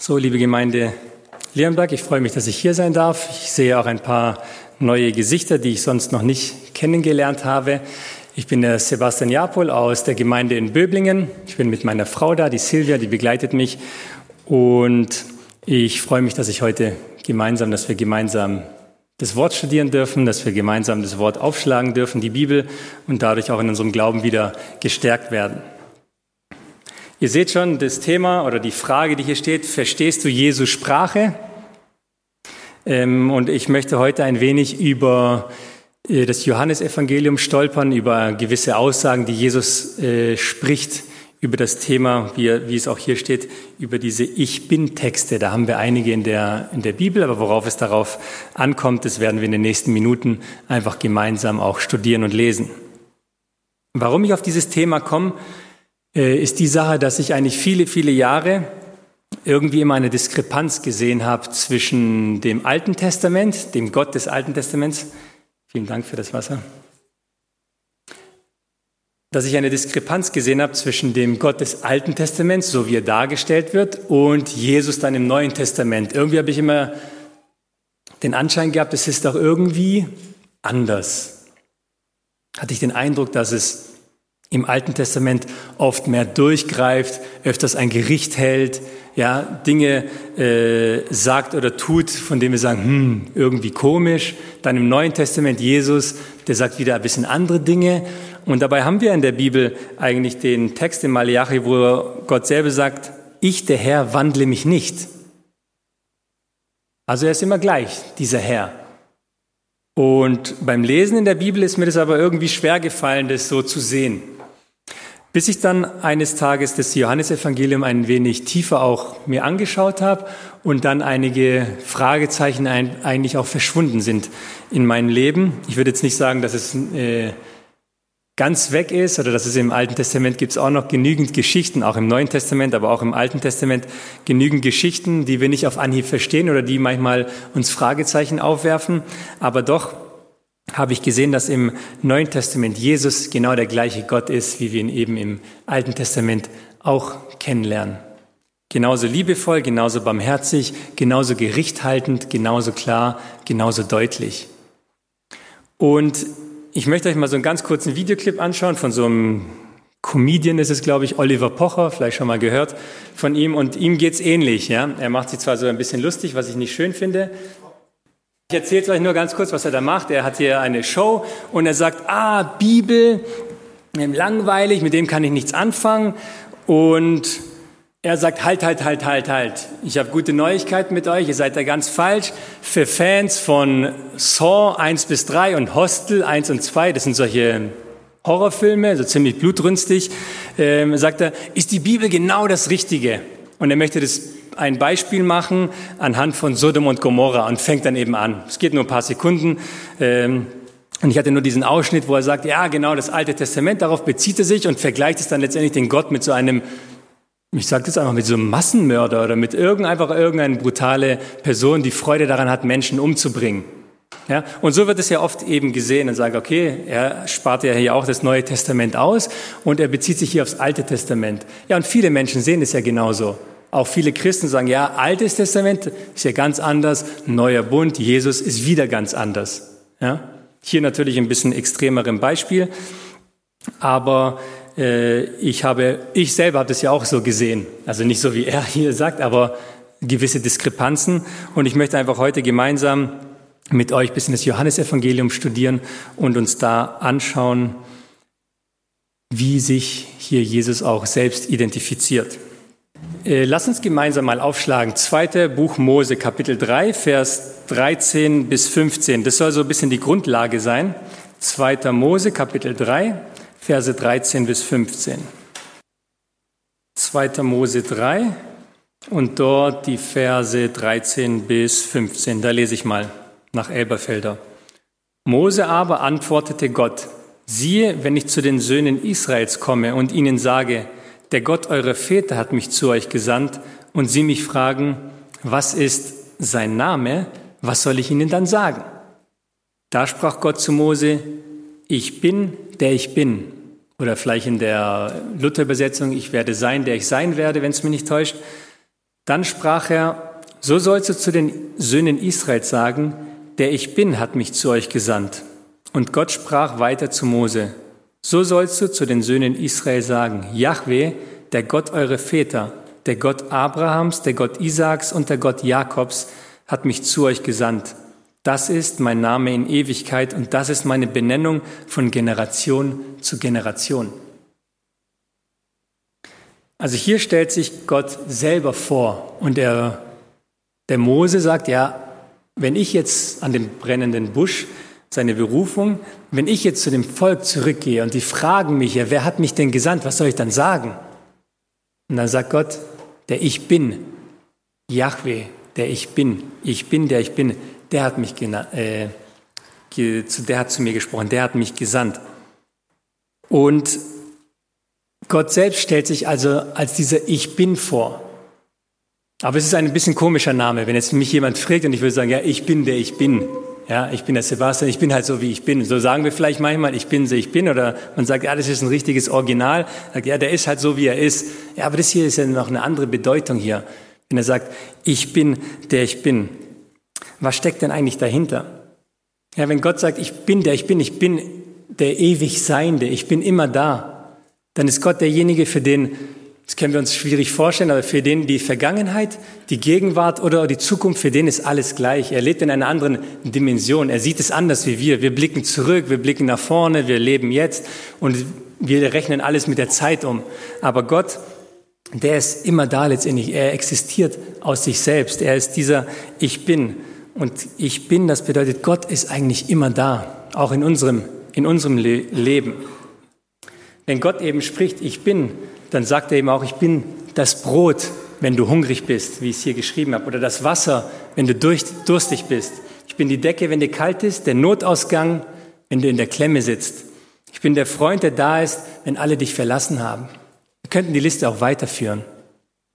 So, liebe Gemeinde Leonberg, ich freue mich, dass ich hier sein darf. Ich sehe auch ein paar neue Gesichter, die ich sonst noch nicht kennengelernt habe. Ich bin der Sebastian Japol aus der Gemeinde in Böblingen. Ich bin mit meiner Frau da, die Silvia, die begleitet mich. Und ich freue mich, dass ich heute gemeinsam, dass wir gemeinsam das Wort studieren dürfen, dass wir gemeinsam das Wort aufschlagen dürfen, die Bibel, und dadurch auch in unserem Glauben wieder gestärkt werden. Ihr seht schon das Thema oder die Frage, die hier steht, verstehst du Jesu Sprache? Ähm, und ich möchte heute ein wenig über äh, das Johannesevangelium stolpern, über gewisse Aussagen, die Jesus äh, spricht, über das Thema, wie, es auch hier steht, über diese Ich bin-Texte. Da haben wir einige in der, in der Bibel, aber worauf es darauf ankommt, das werden wir in den nächsten Minuten einfach gemeinsam auch studieren und lesen. Warum ich auf dieses Thema komme, ist die Sache, dass ich eigentlich viele, viele Jahre irgendwie immer eine Diskrepanz gesehen habe zwischen dem Alten Testament, dem Gott des Alten Testaments, vielen Dank für das Wasser, dass ich eine Diskrepanz gesehen habe zwischen dem Gott des Alten Testaments, so wie er dargestellt wird, und Jesus dann im Neuen Testament. Irgendwie habe ich immer den Anschein gehabt, es ist doch irgendwie anders. Hatte ich den Eindruck, dass es im Alten Testament oft mehr durchgreift, öfters ein Gericht hält, ja, Dinge äh, sagt oder tut, von denen wir sagen, hm, irgendwie komisch. Dann im Neuen Testament Jesus, der sagt wieder ein bisschen andere Dinge. Und dabei haben wir in der Bibel eigentlich den Text in Malachi, wo Gott selber sagt, ich, der Herr, wandle mich nicht. Also er ist immer gleich, dieser Herr. Und beim Lesen in der Bibel ist mir das aber irgendwie schwer gefallen, das so zu sehen. Bis ich dann eines Tages das Johannesevangelium ein wenig tiefer auch mir angeschaut habe und dann einige Fragezeichen eigentlich auch verschwunden sind in meinem Leben. Ich würde jetzt nicht sagen, dass es äh, ganz weg ist oder dass es im Alten Testament gibt es auch noch genügend Geschichten, auch im Neuen Testament, aber auch im Alten Testament genügend Geschichten, die wir nicht auf Anhieb verstehen oder die manchmal uns Fragezeichen aufwerfen. Aber doch habe ich gesehen, dass im Neuen Testament Jesus genau der gleiche Gott ist, wie wir ihn eben im Alten Testament auch kennenlernen. Genauso liebevoll, genauso barmherzig, genauso gerichthaltend, genauso klar, genauso deutlich. Und ich möchte euch mal so einen ganz kurzen Videoclip anschauen von so einem Comedian ist es, glaube ich, Oliver Pocher, vielleicht schon mal gehört von ihm. Und ihm geht's ähnlich. Ja? Er macht sich zwar so ein bisschen lustig, was ich nicht schön finde, ich erzähle euch nur ganz kurz, was er da macht. Er hat hier eine Show und er sagt, ah, Bibel, langweilig, mit dem kann ich nichts anfangen. Und er sagt, halt, halt, halt, halt, halt. Ich habe gute Neuigkeiten mit euch, ihr seid da ganz falsch. Für Fans von Saw 1 bis 3 und Hostel 1 und 2, das sind solche Horrorfilme, so ziemlich blutrünstig, ähm, sagt er, ist die Bibel genau das Richtige. Und er möchte das ein Beispiel machen anhand von Sodom und Gomorra und fängt dann eben an. Es geht nur ein paar Sekunden. Ähm, und ich hatte nur diesen Ausschnitt, wo er sagt, ja, genau, das Alte Testament, darauf bezieht er sich und vergleicht es dann letztendlich den Gott mit so einem, ich sage das einfach, mit so einem Massenmörder oder mit irgend, einfach irgendeine brutale Person, die Freude daran hat, Menschen umzubringen. Ja, und so wird es ja oft eben gesehen und sagt, okay, er spart ja hier auch das Neue Testament aus und er bezieht sich hier aufs Alte Testament. Ja, und viele Menschen sehen es ja genauso. Auch viele Christen sagen, ja, Altes Testament ist ja ganz anders, neuer Bund, Jesus ist wieder ganz anders. Ja? Hier natürlich ein bisschen extremerem Beispiel, aber äh, ich habe, ich selber habe das ja auch so gesehen, also nicht so wie er hier sagt, aber gewisse Diskrepanzen und ich möchte einfach heute gemeinsam mit euch ein bisschen das Johannesevangelium studieren und uns da anschauen, wie sich hier Jesus auch selbst identifiziert. Äh, lass uns gemeinsam mal aufschlagen. Zweite Buch Mose, Kapitel 3, Vers 13 bis 15. Das soll so ein bisschen die Grundlage sein. Zweiter Mose, Kapitel 3, Verse 13 bis 15. Zweiter Mose 3 und dort die Verse 13 bis 15. Da lese ich mal nach Elberfelder. Mose aber antwortete Gott, siehe, wenn ich zu den Söhnen Israels komme und ihnen sage, der Gott eurer Väter hat mich zu euch gesandt und sie mich fragen, was ist sein Name, was soll ich ihnen dann sagen? Da sprach Gott zu Mose, ich bin, der ich bin. Oder vielleicht in der Luther-Übersetzung, ich werde sein, der ich sein werde, wenn es mich nicht täuscht. Dann sprach er, so sollst du zu den Söhnen Israels sagen, der ich bin hat mich zu euch gesandt. Und Gott sprach weiter zu Mose, so sollst du zu den Söhnen Israel sagen, Yahweh, der Gott eure Väter, der Gott Abrahams, der Gott Isaaks und der Gott Jakobs, hat mich zu euch gesandt. Das ist mein Name in Ewigkeit und das ist meine Benennung von Generation zu Generation. Also hier stellt sich Gott selber vor und der, der Mose sagt, ja, wenn ich jetzt an den brennenden Busch seine Berufung, wenn ich jetzt zu dem Volk zurückgehe und die fragen mich, ja, wer hat mich denn gesandt, was soll ich dann sagen? Und dann sagt Gott, der Ich Bin, Yahweh, der Ich Bin, ich bin, der ich bin, der hat mich äh, der hat zu mir gesprochen, der hat mich gesandt. Und Gott selbst stellt sich also als dieser Ich Bin vor. Aber es ist ein bisschen komischer Name, wenn jetzt mich jemand fragt und ich würde sagen, ja, ich bin der Ich Bin. Ja, ich bin der Sebastian, ich bin halt so, wie ich bin. So sagen wir vielleicht manchmal, ich bin so, ich bin. Oder man sagt, ja, das ist ein richtiges Original. Sagt, ja, der ist halt so, wie er ist. Ja, aber das hier ist ja noch eine andere Bedeutung hier. Wenn er sagt, ich bin, der ich bin. Was steckt denn eigentlich dahinter? Ja, wenn Gott sagt, ich bin der ich bin, ich bin der ewig Seiende, ich bin immer da, dann ist Gott derjenige, für den das können wir uns schwierig vorstellen, aber für den die Vergangenheit, die Gegenwart oder die Zukunft, für den ist alles gleich. Er lebt in einer anderen Dimension. Er sieht es anders wie wir. Wir blicken zurück, wir blicken nach vorne, wir leben jetzt und wir rechnen alles mit der Zeit um. Aber Gott, der ist immer da letztendlich. Er existiert aus sich selbst. Er ist dieser Ich Bin. Und Ich Bin, das bedeutet, Gott ist eigentlich immer da, auch in unserem, in unserem Le Leben. Wenn Gott eben spricht, Ich Bin, dann sagt er eben auch, ich bin das Brot, wenn du hungrig bist, wie ich es hier geschrieben habe, oder das Wasser, wenn du durstig bist. Ich bin die Decke, wenn dir kalt ist, der Notausgang, wenn du in der Klemme sitzt. Ich bin der Freund, der da ist, wenn alle dich verlassen haben. Wir könnten die Liste auch weiterführen.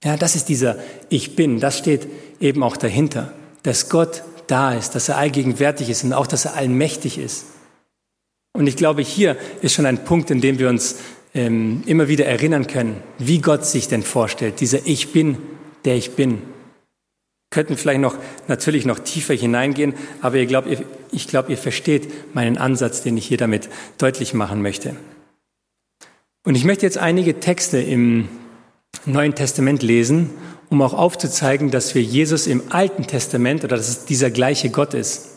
Ja, das ist dieser Ich bin, das steht eben auch dahinter, dass Gott da ist, dass er allgegenwärtig ist und auch, dass er allmächtig ist. Und ich glaube, hier ist schon ein Punkt, in dem wir uns ähm, immer wieder erinnern können, wie Gott sich denn vorstellt, dieser Ich bin, der ich bin. Könnten vielleicht noch natürlich noch tiefer hineingehen, aber ich glaube, ihr, ich glaube, ihr versteht meinen Ansatz, den ich hier damit deutlich machen möchte. Und ich möchte jetzt einige Texte im Neuen Testament lesen, um auch aufzuzeigen, dass wir Jesus im Alten Testament oder dass es dieser gleiche Gott ist.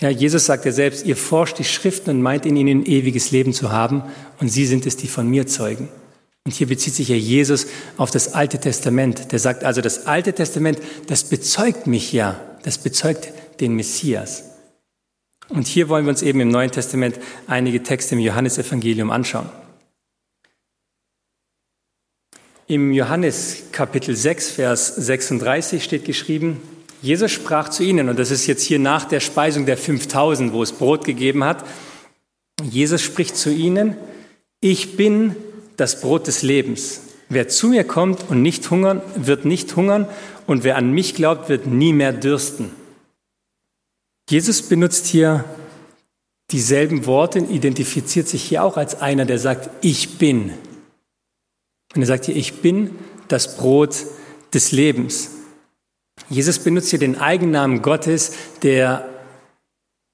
Ja, Jesus sagt ja selbst, ihr forscht die Schriften und meint in ihnen ewiges Leben zu haben und sie sind es, die von mir zeugen. Und hier bezieht sich ja Jesus auf das Alte Testament. Der sagt also, das Alte Testament, das bezeugt mich ja, das bezeugt den Messias. Und hier wollen wir uns eben im Neuen Testament einige Texte im Johannesevangelium anschauen. Im Johannes Kapitel 6, Vers 36 steht geschrieben, Jesus sprach zu ihnen, und das ist jetzt hier nach der Speisung der 5000, wo es Brot gegeben hat. Jesus spricht zu ihnen, ich bin das Brot des Lebens. Wer zu mir kommt und nicht hungern, wird nicht hungern, und wer an mich glaubt, wird nie mehr dürsten. Jesus benutzt hier dieselben Worte, identifiziert sich hier auch als einer, der sagt, ich bin. Und er sagt hier, ich bin das Brot des Lebens. Jesus benutzt hier den Eigennamen Gottes, der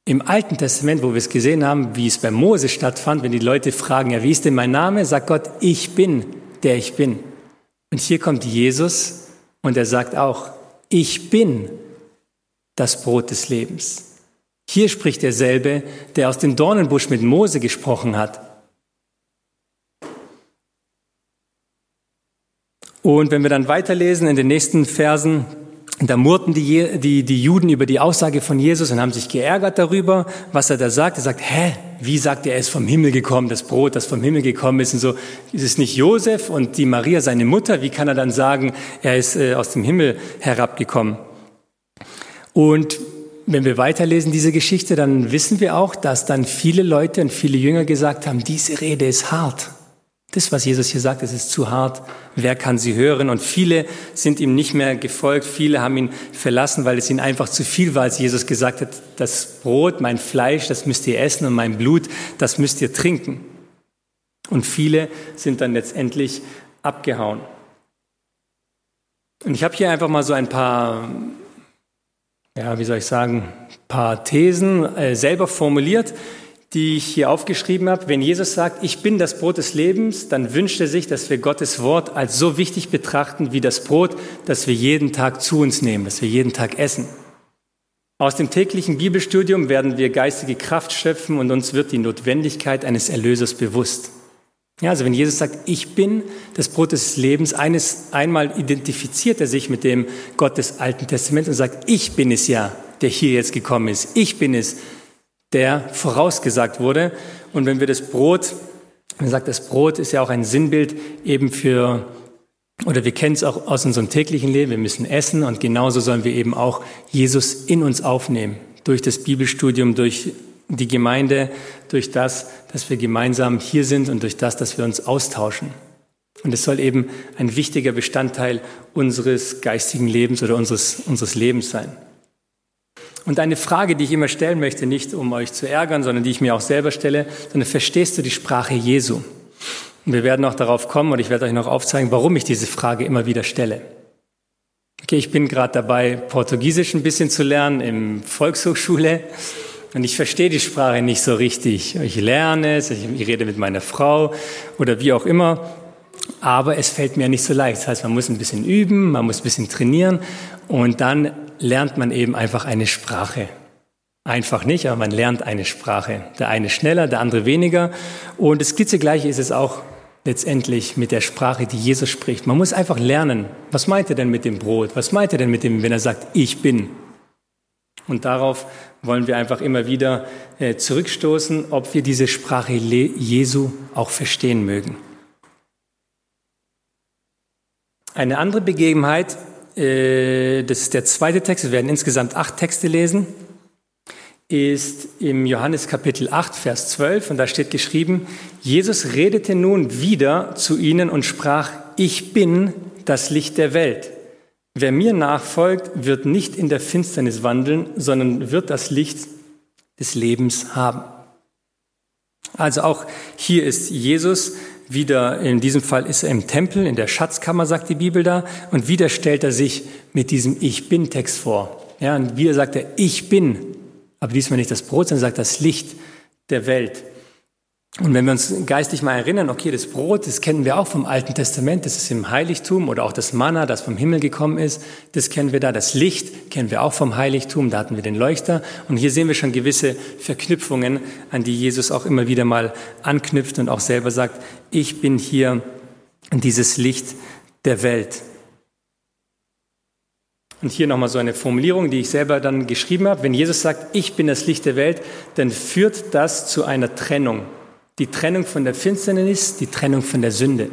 im Alten Testament, wo wir es gesehen haben, wie es bei Mose stattfand, wenn die Leute fragen, ja, wie ist denn mein Name, sagt Gott, ich bin, der ich bin. Und hier kommt Jesus und er sagt auch, ich bin das Brot des Lebens. Hier spricht derselbe, der aus dem Dornenbusch mit Mose gesprochen hat. Und wenn wir dann weiterlesen in den nächsten Versen, da murrten die, die, die Juden über die Aussage von Jesus und haben sich geärgert darüber, was er da sagt. Er sagt, hä, wie sagt er, er ist vom Himmel gekommen, das Brot, das vom Himmel gekommen ist und so. Ist es nicht Josef und die Maria seine Mutter? Wie kann er dann sagen, er ist äh, aus dem Himmel herabgekommen? Und wenn wir weiterlesen diese Geschichte, dann wissen wir auch, dass dann viele Leute und viele Jünger gesagt haben, diese Rede ist hart. Das, was Jesus hier sagt, das ist zu hart. Wer kann sie hören? Und viele sind ihm nicht mehr gefolgt. Viele haben ihn verlassen, weil es ihnen einfach zu viel war, als Jesus gesagt hat, das Brot, mein Fleisch, das müsst ihr essen und mein Blut, das müsst ihr trinken. Und viele sind dann letztendlich abgehauen. Und ich habe hier einfach mal so ein paar, ja, wie soll ich sagen, paar Thesen äh, selber formuliert, die ich hier aufgeschrieben habe. Wenn Jesus sagt, ich bin das Brot des Lebens, dann wünscht er sich, dass wir Gottes Wort als so wichtig betrachten wie das Brot, das wir jeden Tag zu uns nehmen, das wir jeden Tag essen. Aus dem täglichen Bibelstudium werden wir geistige Kraft schöpfen und uns wird die Notwendigkeit eines Erlösers bewusst. Ja, also wenn Jesus sagt, ich bin das Brot des Lebens, eines, einmal identifiziert er sich mit dem Gott des Alten Testaments und sagt, ich bin es ja, der hier jetzt gekommen ist. Ich bin es, der vorausgesagt wurde. Und wenn wir das Brot, man sagt, das Brot ist ja auch ein Sinnbild eben für oder wir kennen es auch aus unserem täglichen Leben, wir müssen essen und genauso sollen wir eben auch Jesus in uns aufnehmen. Durch das Bibelstudium, durch die Gemeinde, durch das, dass wir gemeinsam hier sind und durch das, dass wir uns austauschen. Und es soll eben ein wichtiger Bestandteil unseres geistigen Lebens oder unseres, unseres Lebens sein. Und eine Frage, die ich immer stellen möchte, nicht um euch zu ärgern, sondern die ich mir auch selber stelle, sondern verstehst du die Sprache Jesu? Und wir werden auch darauf kommen und ich werde euch noch aufzeigen, warum ich diese Frage immer wieder stelle. Okay, ich bin gerade dabei, Portugiesisch ein bisschen zu lernen im Volkshochschule und ich verstehe die Sprache nicht so richtig. Ich lerne es, ich rede mit meiner Frau oder wie auch immer, aber es fällt mir nicht so leicht. Das heißt, man muss ein bisschen üben, man muss ein bisschen trainieren und dann lernt man eben einfach eine Sprache. Einfach nicht, aber man lernt eine Sprache. Der eine schneller, der andere weniger. Und das Skizzegleiche ist es auch letztendlich mit der Sprache, die Jesus spricht. Man muss einfach lernen, was meint er denn mit dem Brot? Was meint er denn mit dem, wenn er sagt, ich bin? Und darauf wollen wir einfach immer wieder äh, zurückstoßen, ob wir diese Sprache Jesu auch verstehen mögen. Eine andere Begebenheit, äh, das ist der zweite Text, wir werden insgesamt acht Texte lesen ist im Johannes Kapitel 8, Vers 12 und da steht geschrieben, Jesus redete nun wieder zu ihnen und sprach, ich bin das Licht der Welt. Wer mir nachfolgt, wird nicht in der Finsternis wandeln, sondern wird das Licht des Lebens haben. Also auch hier ist Jesus wieder, in diesem Fall ist er im Tempel, in der Schatzkammer, sagt die Bibel da, und wieder stellt er sich mit diesem Ich bin Text vor. Ja, und wieder sagt er, ich bin aber diesmal nicht das Brot, sondern sagt das Licht der Welt. Und wenn wir uns geistig mal erinnern, okay, das Brot, das kennen wir auch vom Alten Testament, das ist im Heiligtum oder auch das Manna, das vom Himmel gekommen ist, das kennen wir da. Das Licht kennen wir auch vom Heiligtum, da hatten wir den Leuchter. Und hier sehen wir schon gewisse Verknüpfungen, an die Jesus auch immer wieder mal anknüpft und auch selber sagt, ich bin hier dieses Licht der Welt. Und hier nochmal so eine Formulierung, die ich selber dann geschrieben habe. Wenn Jesus sagt, ich bin das Licht der Welt, dann führt das zu einer Trennung. Die Trennung von der Finsternis, die Trennung von der Sünde.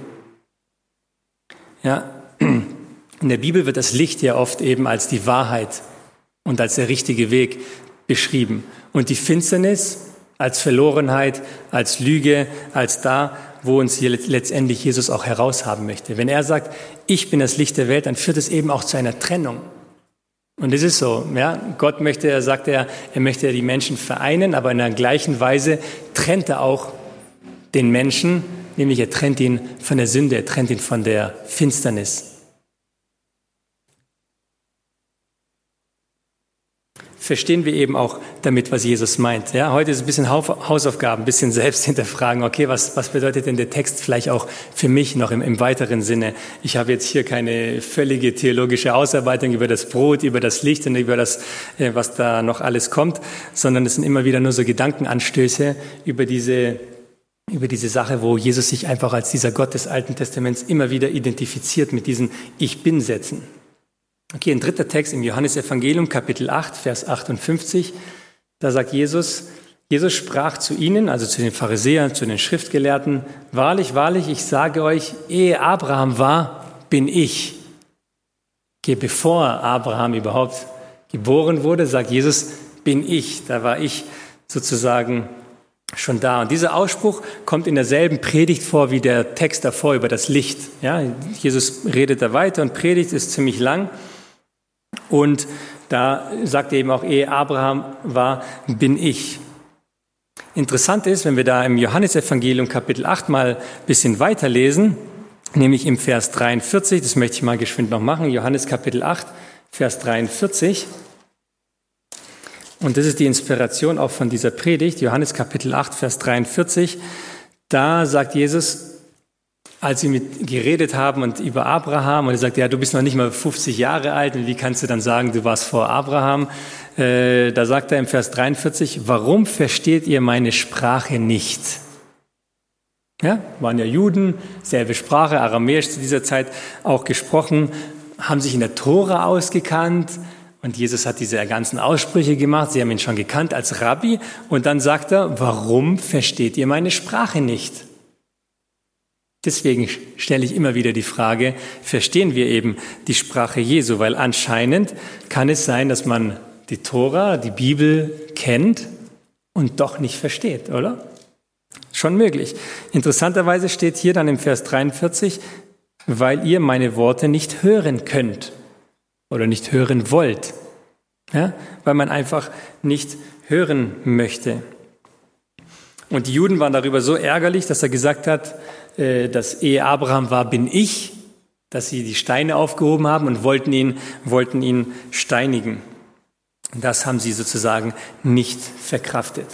Ja, in der Bibel wird das Licht ja oft eben als die Wahrheit und als der richtige Weg beschrieben. Und die Finsternis als Verlorenheit, als Lüge, als da, wo uns letztendlich Jesus auch heraushaben möchte. Wenn er sagt, ich bin das Licht der Welt, dann führt es eben auch zu einer Trennung. Und es ist so, ja. Gott möchte, er sagt er, er möchte die Menschen vereinen, aber in der gleichen Weise trennt er auch den Menschen, nämlich er trennt ihn von der Sünde, er trennt ihn von der Finsternis. verstehen wir eben auch damit, was Jesus meint. Ja, heute ist ein bisschen Hausaufgaben, ein bisschen selbst hinterfragen. Okay, was, was bedeutet denn der Text vielleicht auch für mich noch im, im weiteren Sinne? Ich habe jetzt hier keine völlige theologische Ausarbeitung über das Brot, über das Licht und über das, äh, was da noch alles kommt, sondern es sind immer wieder nur so Gedankenanstöße über diese über diese Sache, wo Jesus sich einfach als dieser Gott des Alten Testaments immer wieder identifiziert mit diesen Ich bin-Sätzen. Okay, ein dritter Text im Johannesevangelium, Kapitel 8, Vers 58. Da sagt Jesus, Jesus sprach zu ihnen, also zu den Pharisäern, zu den Schriftgelehrten, wahrlich, wahrlich, ich sage euch, ehe Abraham war, bin ich. Okay, bevor Abraham überhaupt geboren wurde, sagt Jesus, bin ich. Da war ich sozusagen schon da. Und dieser Ausspruch kommt in derselben Predigt vor wie der Text davor über das Licht. Ja, Jesus redet da weiter und predigt ist ziemlich lang. Und da sagt er eben auch, ehe Abraham war, bin ich. Interessant ist, wenn wir da im Johannesevangelium Kapitel 8 mal ein bisschen weiterlesen, nämlich im Vers 43, das möchte ich mal geschwind noch machen, Johannes Kapitel 8, Vers 43. Und das ist die Inspiration auch von dieser Predigt, Johannes Kapitel 8, Vers 43. Da sagt Jesus, als sie mit geredet haben und über Abraham und er sagt, ja, du bist noch nicht mal 50 Jahre alt und wie kannst du dann sagen, du warst vor Abraham? Äh, da sagt er im Vers 43, warum versteht ihr meine Sprache nicht? Ja, waren ja Juden, selbe Sprache, Aramäisch zu dieser Zeit auch gesprochen, haben sich in der Tora ausgekannt und Jesus hat diese ganzen Aussprüche gemacht, sie haben ihn schon gekannt als Rabbi und dann sagt er, warum versteht ihr meine Sprache nicht? Deswegen stelle ich immer wieder die Frage, verstehen wir eben die Sprache Jesu? Weil anscheinend kann es sein, dass man die Tora, die Bibel kennt und doch nicht versteht, oder? Schon möglich. Interessanterweise steht hier dann im Vers 43, weil ihr meine Worte nicht hören könnt oder nicht hören wollt. Ja? Weil man einfach nicht hören möchte. Und die Juden waren darüber so ärgerlich, dass er gesagt hat, äh, dass ehe Abraham war, bin ich, dass sie die Steine aufgehoben haben und wollten ihn, wollten ihn steinigen. Das haben sie sozusagen nicht verkraftet.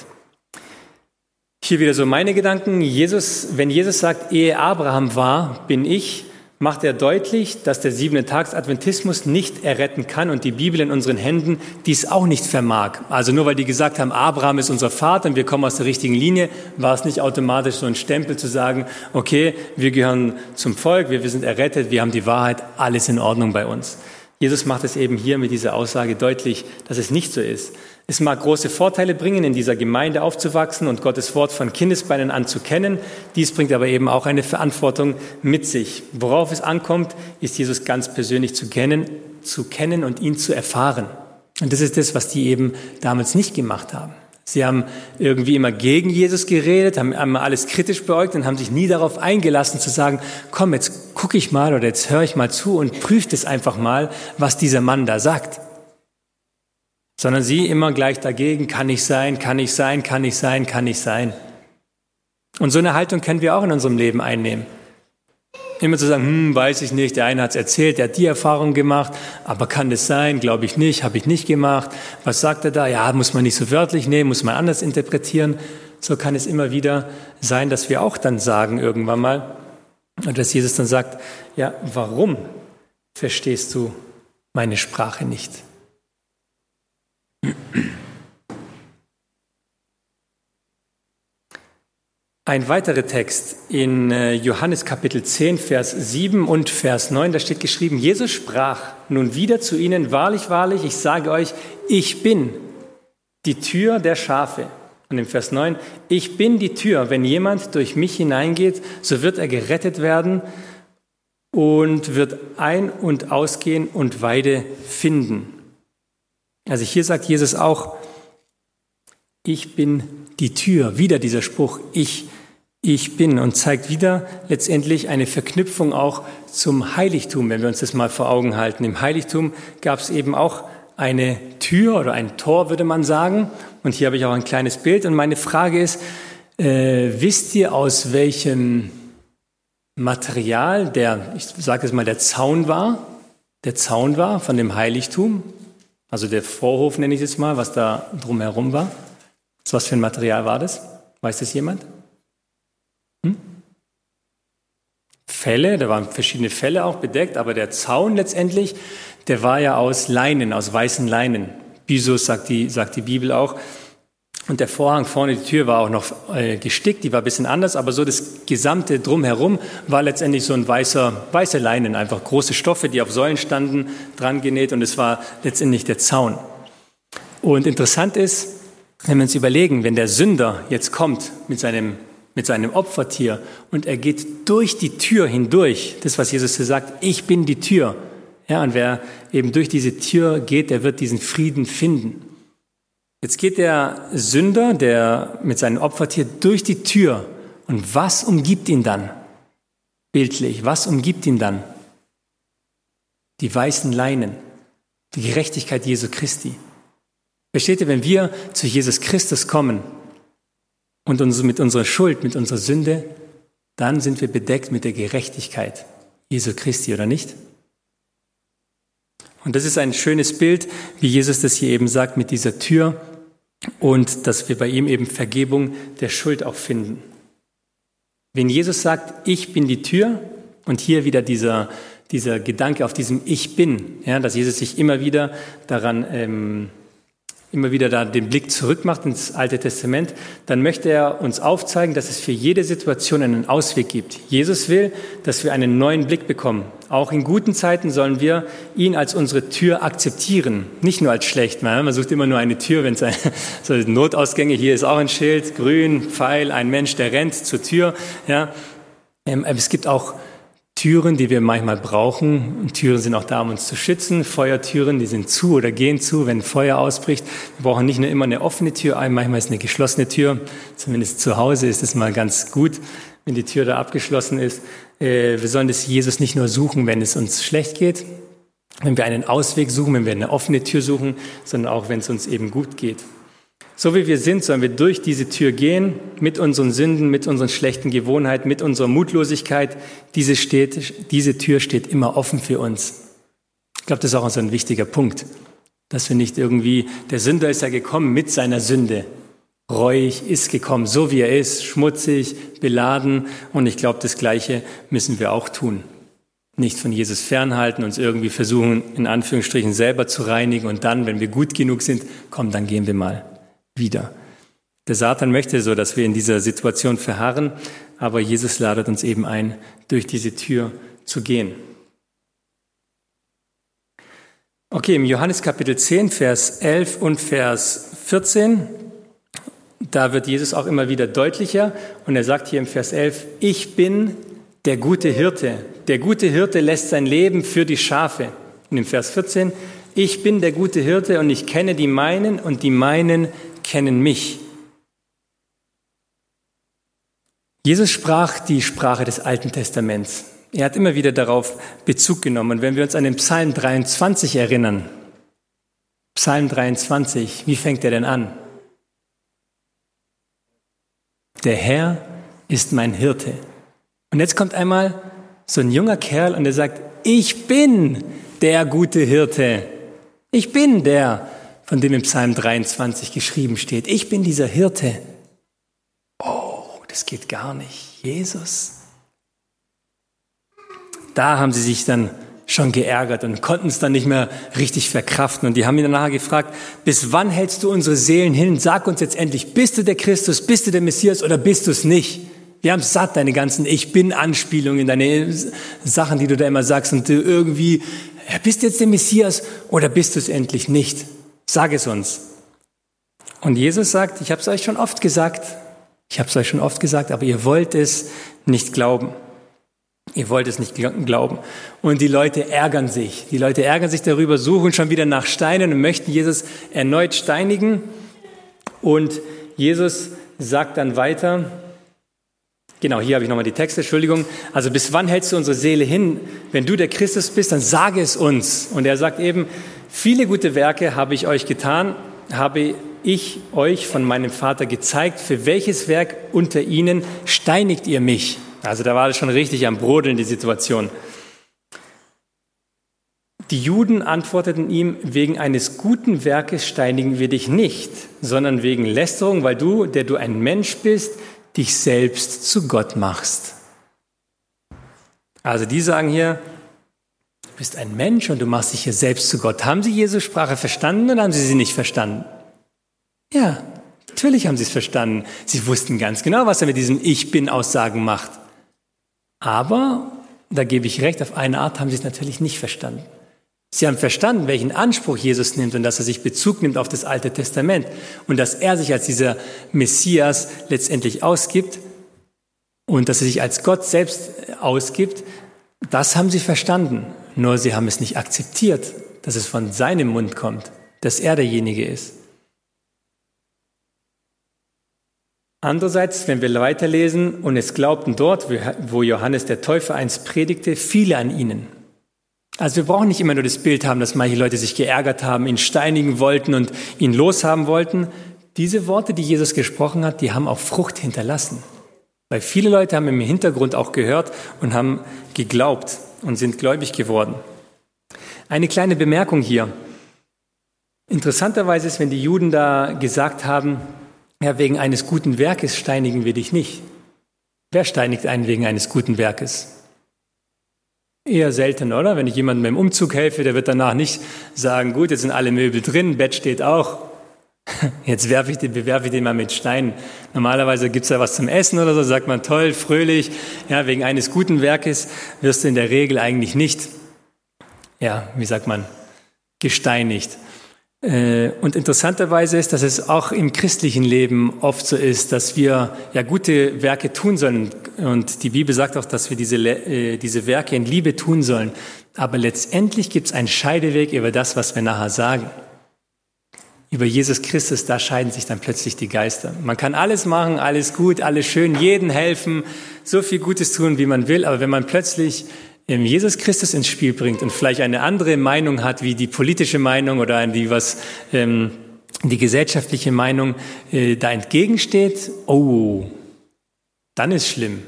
Hier wieder so meine Gedanken. Jesus, wenn Jesus sagt, ehe Abraham war, bin ich, macht er deutlich, dass der siebente Tags Adventismus nicht erretten kann und die Bibel in unseren Händen dies auch nicht vermag. Also nur weil die gesagt haben, Abraham ist unser Vater und wir kommen aus der richtigen Linie, war es nicht automatisch so ein Stempel zu sagen, okay, wir gehören zum Volk, wir, wir sind errettet, wir haben die Wahrheit, alles in Ordnung bei uns. Jesus macht es eben hier mit dieser Aussage deutlich, dass es nicht so ist. Es mag große Vorteile bringen, in dieser Gemeinde aufzuwachsen und Gottes Wort von Kindesbeinen an zu kennen. Dies bringt aber eben auch eine Verantwortung mit sich. Worauf es ankommt, ist Jesus ganz persönlich zu kennen, zu kennen und ihn zu erfahren. Und das ist das, was die eben damals nicht gemacht haben. Sie haben irgendwie immer gegen Jesus geredet, haben immer alles kritisch beäugt und haben sich nie darauf eingelassen zu sagen, komm, jetzt gucke ich mal oder jetzt höre ich mal zu und prüft es einfach mal, was dieser Mann da sagt sondern sie immer gleich dagegen, kann nicht sein, kann nicht sein, kann nicht sein, kann nicht sein. Und so eine Haltung können wir auch in unserem Leben einnehmen. Immer zu sagen, hm, weiß ich nicht, der eine hat es erzählt, der hat die Erfahrung gemacht, aber kann das sein, glaube ich nicht, habe ich nicht gemacht. Was sagt er da? Ja, muss man nicht so wörtlich nehmen, muss man anders interpretieren. So kann es immer wieder sein, dass wir auch dann sagen irgendwann mal, und dass Jesus dann sagt, ja, warum verstehst du meine Sprache nicht? Ein weiterer Text in äh, Johannes Kapitel 10, Vers 7 und Vers 9, da steht geschrieben, Jesus sprach nun wieder zu ihnen, wahrlich, wahrlich, ich sage euch, ich bin die Tür der Schafe. Und im Vers 9, ich bin die Tür, wenn jemand durch mich hineingeht, so wird er gerettet werden und wird ein- und ausgehen und Weide finden. Also hier sagt Jesus auch, ich bin die Tür. Wieder dieser Spruch, ich, ich bin und zeigt wieder letztendlich eine Verknüpfung auch zum Heiligtum, wenn wir uns das mal vor Augen halten. Im Heiligtum gab es eben auch eine Tür oder ein Tor, würde man sagen. Und hier habe ich auch ein kleines Bild. Und meine Frage ist, äh, wisst ihr, aus welchem Material der, ich sage es mal, der Zaun war? Der Zaun war von dem Heiligtum? Also der Vorhof nenne ich es mal, was da drumherum war. Was für ein Material war das? Weiß das jemand? Hm? Felle, da waren verschiedene Felle auch bedeckt, aber der Zaun letztendlich, der war ja aus Leinen, aus weißen Leinen. Bisos sagt die, sagt die Bibel auch. Und der Vorhang vorne, die Tür war auch noch äh, gestickt, die war ein bisschen anders, aber so das gesamte Drumherum war letztendlich so ein weißer, weiße Leinen, einfach große Stoffe, die auf Säulen standen, dran genäht und es war letztendlich der Zaun. Und interessant ist, wenn wir uns überlegen, wenn der Sünder jetzt kommt mit seinem, mit seinem Opfertier und er geht durch die Tür hindurch, das was Jesus hier sagt, ich bin die Tür. Ja, und wer eben durch diese Tür geht, der wird diesen Frieden finden. Jetzt geht der Sünder, der mit seinem Opfertier durch die Tür. Und was umgibt ihn dann? Bildlich, was umgibt ihn dann? Die weißen Leinen, die Gerechtigkeit Jesu Christi. Versteht ihr, wenn wir zu Jesus Christus kommen und uns mit unserer Schuld, mit unserer Sünde dann sind wir bedeckt mit der Gerechtigkeit Jesu Christi, oder nicht? Und das ist ein schönes Bild, wie Jesus das hier eben sagt mit dieser Tür und dass wir bei ihm eben Vergebung der Schuld auch finden. Wenn Jesus sagt, ich bin die Tür und hier wieder dieser, dieser Gedanke auf diesem Ich bin, ja, dass Jesus sich immer wieder daran ähm, immer wieder da den Blick zurückmacht ins Alte Testament, dann möchte er uns aufzeigen, dass es für jede Situation einen Ausweg gibt. Jesus will, dass wir einen neuen Blick bekommen. Auch in guten Zeiten sollen wir ihn als unsere Tür akzeptieren, nicht nur als schlecht. Man sucht immer nur eine Tür, wenn es ein, so Notausgänge, hier ist auch ein Schild, grün, Pfeil, ein Mensch, der rennt zur Tür. Ja. Ähm, es gibt auch Türen, die wir manchmal brauchen. Und Türen sind auch da, um uns zu schützen. Feuertüren, die sind zu oder gehen zu, wenn Feuer ausbricht. Wir brauchen nicht nur immer eine offene Tür, manchmal ist eine geschlossene Tür. Zumindest zu Hause ist es mal ganz gut, wenn die Tür da abgeschlossen ist. Äh, wir sollen das Jesus nicht nur suchen, wenn es uns schlecht geht, wenn wir einen Ausweg suchen, wenn wir eine offene Tür suchen, sondern auch, wenn es uns eben gut geht. So wie wir sind, sollen wir durch diese Tür gehen, mit unseren Sünden, mit unseren schlechten Gewohnheiten, mit unserer Mutlosigkeit. Diese, steht, diese Tür steht immer offen für uns. Ich glaube, das ist auch so ein wichtiger Punkt, dass wir nicht irgendwie, der Sünder ist ja gekommen mit seiner Sünde. Reuig ist gekommen, so wie er ist, schmutzig, beladen. Und ich glaube, das Gleiche müssen wir auch tun. Nicht von Jesus fernhalten, uns irgendwie versuchen, in Anführungsstrichen selber zu reinigen und dann, wenn wir gut genug sind, komm, dann gehen wir mal wieder. Der Satan möchte so, dass wir in dieser Situation verharren, aber Jesus ladet uns eben ein, durch diese Tür zu gehen. Okay, im Johannes Kapitel 10, Vers 11 und Vers 14, da wird Jesus auch immer wieder deutlicher und er sagt hier im Vers 11, ich bin der gute Hirte. Der gute Hirte lässt sein Leben für die Schafe. Und im Vers 14, ich bin der gute Hirte und ich kenne die meinen und die meinen kennen mich. Jesus sprach die Sprache des Alten Testaments. Er hat immer wieder darauf Bezug genommen. Und wenn wir uns an den Psalm 23 erinnern, Psalm 23, wie fängt er denn an? Der Herr ist mein Hirte. Und jetzt kommt einmal so ein junger Kerl und er sagt, ich bin der gute Hirte. Ich bin der, von dem im Psalm 23 geschrieben steht. Ich bin dieser Hirte. Oh, das geht gar nicht. Jesus. Da haben sie sich dann schon geärgert und konnten es dann nicht mehr richtig verkraften. Und die haben ihn danach gefragt, bis wann hältst du unsere Seelen hin? Sag uns jetzt endlich, bist du der Christus, bist du der Messias oder bist du es nicht? Wir haben satt, deine ganzen Ich Bin-Anspielungen, deine Sachen, die du da immer sagst und du irgendwie, bist du jetzt der Messias oder bist du es endlich nicht? Sag es uns. Und Jesus sagt, ich habe es euch schon oft gesagt, ich habe es euch schon oft gesagt, aber ihr wollt es nicht glauben. Ihr wollt es nicht glauben. Und die Leute ärgern sich. Die Leute ärgern sich darüber, suchen schon wieder nach Steinen und möchten Jesus erneut steinigen. Und Jesus sagt dann weiter, genau, hier habe ich nochmal die Texte, Entschuldigung. Also bis wann hältst du unsere Seele hin? Wenn du der Christus bist, dann sage es uns. Und er sagt eben, Viele gute Werke habe ich euch getan, habe ich euch von meinem Vater gezeigt. Für welches Werk unter ihnen steinigt ihr mich? Also da war es schon richtig am Brodeln, die Situation. Die Juden antworteten ihm, wegen eines guten Werkes steinigen wir dich nicht, sondern wegen Lästerung, weil du, der du ein Mensch bist, dich selbst zu Gott machst. Also die sagen hier, bist ein Mensch und du machst dich hier selbst zu Gott. Haben Sie Jesu Sprache verstanden oder haben Sie sie nicht verstanden? Ja, natürlich haben Sie es verstanden. Sie wussten ganz genau, was er mit diesen Ich bin-Aussagen macht. Aber, da gebe ich recht, auf eine Art haben Sie es natürlich nicht verstanden. Sie haben verstanden, welchen Anspruch Jesus nimmt und dass er sich Bezug nimmt auf das Alte Testament und dass er sich als dieser Messias letztendlich ausgibt und dass er sich als Gott selbst ausgibt. Das haben sie verstanden. Nur sie haben es nicht akzeptiert, dass es von seinem Mund kommt, dass er derjenige ist. Andererseits, wenn wir weiterlesen, und es glaubten dort, wo Johannes der Täufer einst predigte, viele an ihnen. Also wir brauchen nicht immer nur das Bild haben, dass manche Leute sich geärgert haben, ihn steinigen wollten und ihn loshaben wollten. Diese Worte, die Jesus gesprochen hat, die haben auch Frucht hinterlassen. Weil viele Leute haben im Hintergrund auch gehört und haben geglaubt und sind gläubig geworden. Eine kleine Bemerkung hier. Interessanterweise ist, wenn die Juden da gesagt haben, ja, wegen eines guten Werkes steinigen wir dich nicht. Wer steinigt einen wegen eines guten Werkes? Eher selten, oder? Wenn ich jemandem beim Umzug helfe, der wird danach nicht sagen, gut, jetzt sind alle Möbel drin, Bett steht auch. Jetzt werfe ich den, bewerfe ich den mal mit Steinen. Normalerweise gibt's da was zum Essen oder so, sagt man toll, fröhlich. Ja, wegen eines guten Werkes wirst du in der Regel eigentlich nicht, ja, wie sagt man, gesteinigt. Äh, und interessanterweise ist, dass es auch im christlichen Leben oft so ist, dass wir ja gute Werke tun sollen. Und die Bibel sagt auch, dass wir diese, äh, diese Werke in Liebe tun sollen. Aber letztendlich gibt es einen Scheideweg über das, was wir nachher sagen. Über Jesus Christus, da scheiden sich dann plötzlich die Geister. Man kann alles machen, alles gut, alles schön, jeden helfen, so viel Gutes tun, wie man will. Aber wenn man plötzlich Jesus Christus ins Spiel bringt und vielleicht eine andere Meinung hat wie die politische Meinung oder die was ähm, die gesellschaftliche Meinung äh, da entgegensteht, oh, dann ist schlimm.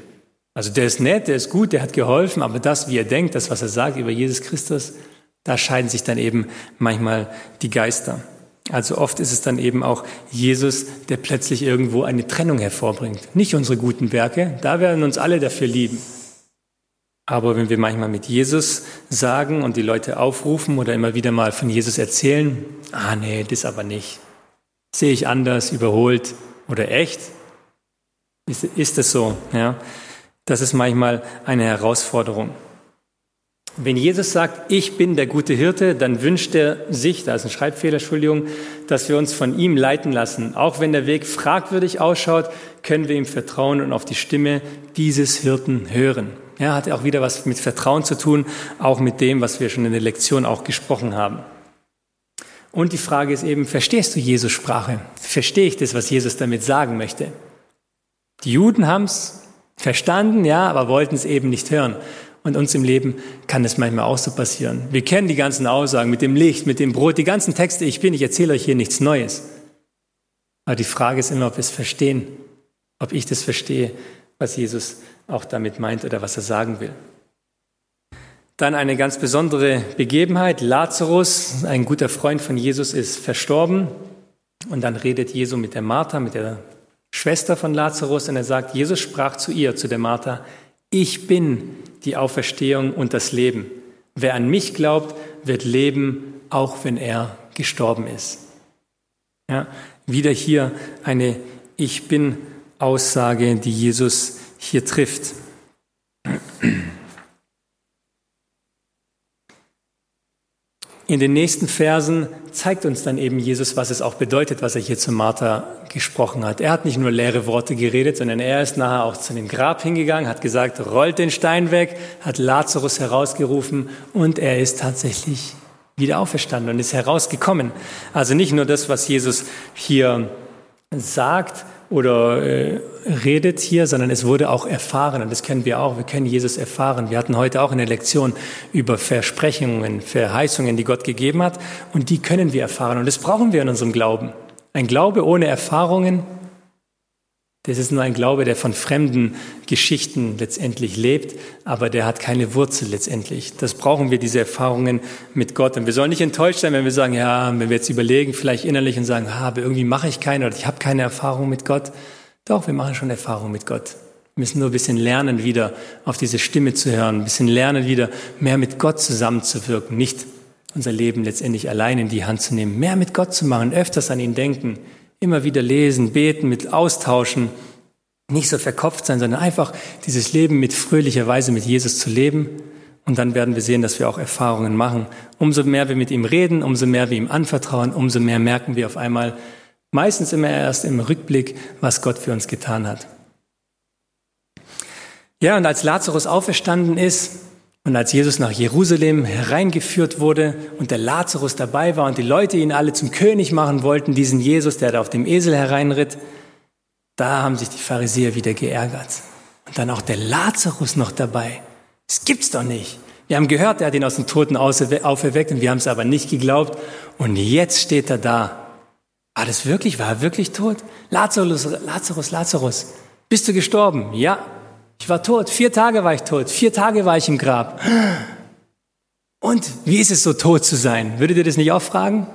Also der ist nett, der ist gut, der hat geholfen, aber das, wie er denkt, das, was er sagt über Jesus Christus, da scheiden sich dann eben manchmal die Geister. Also oft ist es dann eben auch Jesus, der plötzlich irgendwo eine Trennung hervorbringt. Nicht unsere guten Werke, da werden uns alle dafür lieben. Aber wenn wir manchmal mit Jesus sagen und die Leute aufrufen oder immer wieder mal von Jesus erzählen, ah nee, das aber nicht. Sehe ich anders, überholt oder echt? Ist, ist es so? Ja, das ist manchmal eine Herausforderung. Wenn Jesus sagt, ich bin der gute Hirte, dann wünscht er sich, da ist ein Schreibfehler, Entschuldigung, dass wir uns von ihm leiten lassen. Auch wenn der Weg fragwürdig ausschaut, können wir ihm vertrauen und auf die Stimme dieses Hirten hören. Ja, hat auch wieder was mit Vertrauen zu tun, auch mit dem, was wir schon in der Lektion auch gesprochen haben. Und die Frage ist eben, verstehst du Jesus Sprache? Verstehe ich das, was Jesus damit sagen möchte? Die Juden haben es verstanden, ja, aber wollten es eben nicht hören. Und uns im Leben kann es manchmal auch so passieren. Wir kennen die ganzen Aussagen mit dem Licht, mit dem Brot, die ganzen Texte. Ich bin, ich erzähle euch hier nichts Neues. Aber die Frage ist immer, ob wir es verstehen, ob ich das verstehe, was Jesus auch damit meint oder was er sagen will. Dann eine ganz besondere Begebenheit. Lazarus, ein guter Freund von Jesus, ist verstorben. Und dann redet Jesus mit der Martha, mit der Schwester von Lazarus, und er sagt, Jesus sprach zu ihr, zu der Martha, ich bin die Auferstehung und das Leben. Wer an mich glaubt, wird leben, auch wenn er gestorben ist. Ja, wieder hier eine Ich bin Aussage, die Jesus hier trifft. In den nächsten Versen zeigt uns dann eben Jesus, was es auch bedeutet, was er hier zu Martha gesprochen hat. Er hat nicht nur leere Worte geredet, sondern er ist nachher auch zu dem Grab hingegangen, hat gesagt, rollt den Stein weg, hat Lazarus herausgerufen und er ist tatsächlich wieder auferstanden und ist herausgekommen. Also nicht nur das, was Jesus hier sagt, oder äh, redet hier, sondern es wurde auch erfahren. Und das kennen wir auch. Wir können Jesus erfahren. Wir hatten heute auch eine Lektion über Versprechungen, Verheißungen, die Gott gegeben hat. Und die können wir erfahren. Und das brauchen wir in unserem Glauben. Ein Glaube ohne Erfahrungen das ist nur ein Glaube, der von fremden Geschichten letztendlich lebt, aber der hat keine Wurzel letztendlich. Das brauchen wir, diese Erfahrungen mit Gott. Und wir sollen nicht enttäuscht sein, wenn wir sagen, ja, wenn wir jetzt überlegen, vielleicht innerlich und sagen, ah, aber irgendwie mache ich keine oder ich habe keine Erfahrung mit Gott. Doch, wir machen schon Erfahrung mit Gott. Wir müssen nur ein bisschen lernen, wieder auf diese Stimme zu hören, ein bisschen lernen, wieder mehr mit Gott zusammenzuwirken, nicht unser Leben letztendlich allein in die Hand zu nehmen, mehr mit Gott zu machen, öfters an ihn denken, Immer wieder lesen, beten, mit austauschen, nicht so verkopft sein, sondern einfach dieses Leben mit fröhlicher Weise mit Jesus zu leben. Und dann werden wir sehen, dass wir auch Erfahrungen machen. Umso mehr wir mit ihm reden, umso mehr wir ihm anvertrauen, umso mehr merken wir auf einmal, meistens immer erst im Rückblick, was Gott für uns getan hat. Ja, und als Lazarus auferstanden ist, und als Jesus nach Jerusalem hereingeführt wurde und der Lazarus dabei war und die Leute ihn alle zum König machen wollten, diesen Jesus, der da auf dem Esel hereinritt, da haben sich die Pharisäer wieder geärgert. Und dann auch der Lazarus noch dabei. Das gibt's doch nicht. Wir haben gehört, er hat ihn aus den Toten auferweckt und wir haben es aber nicht geglaubt. Und jetzt steht er da. War das wirklich? War er wirklich tot? Lazarus, Lazarus, Lazarus. Bist du gestorben? Ja. Ich war tot. Vier Tage war ich tot. Vier Tage war ich im Grab. Und wie ist es so tot zu sein? Würdet ihr das nicht auch fragen?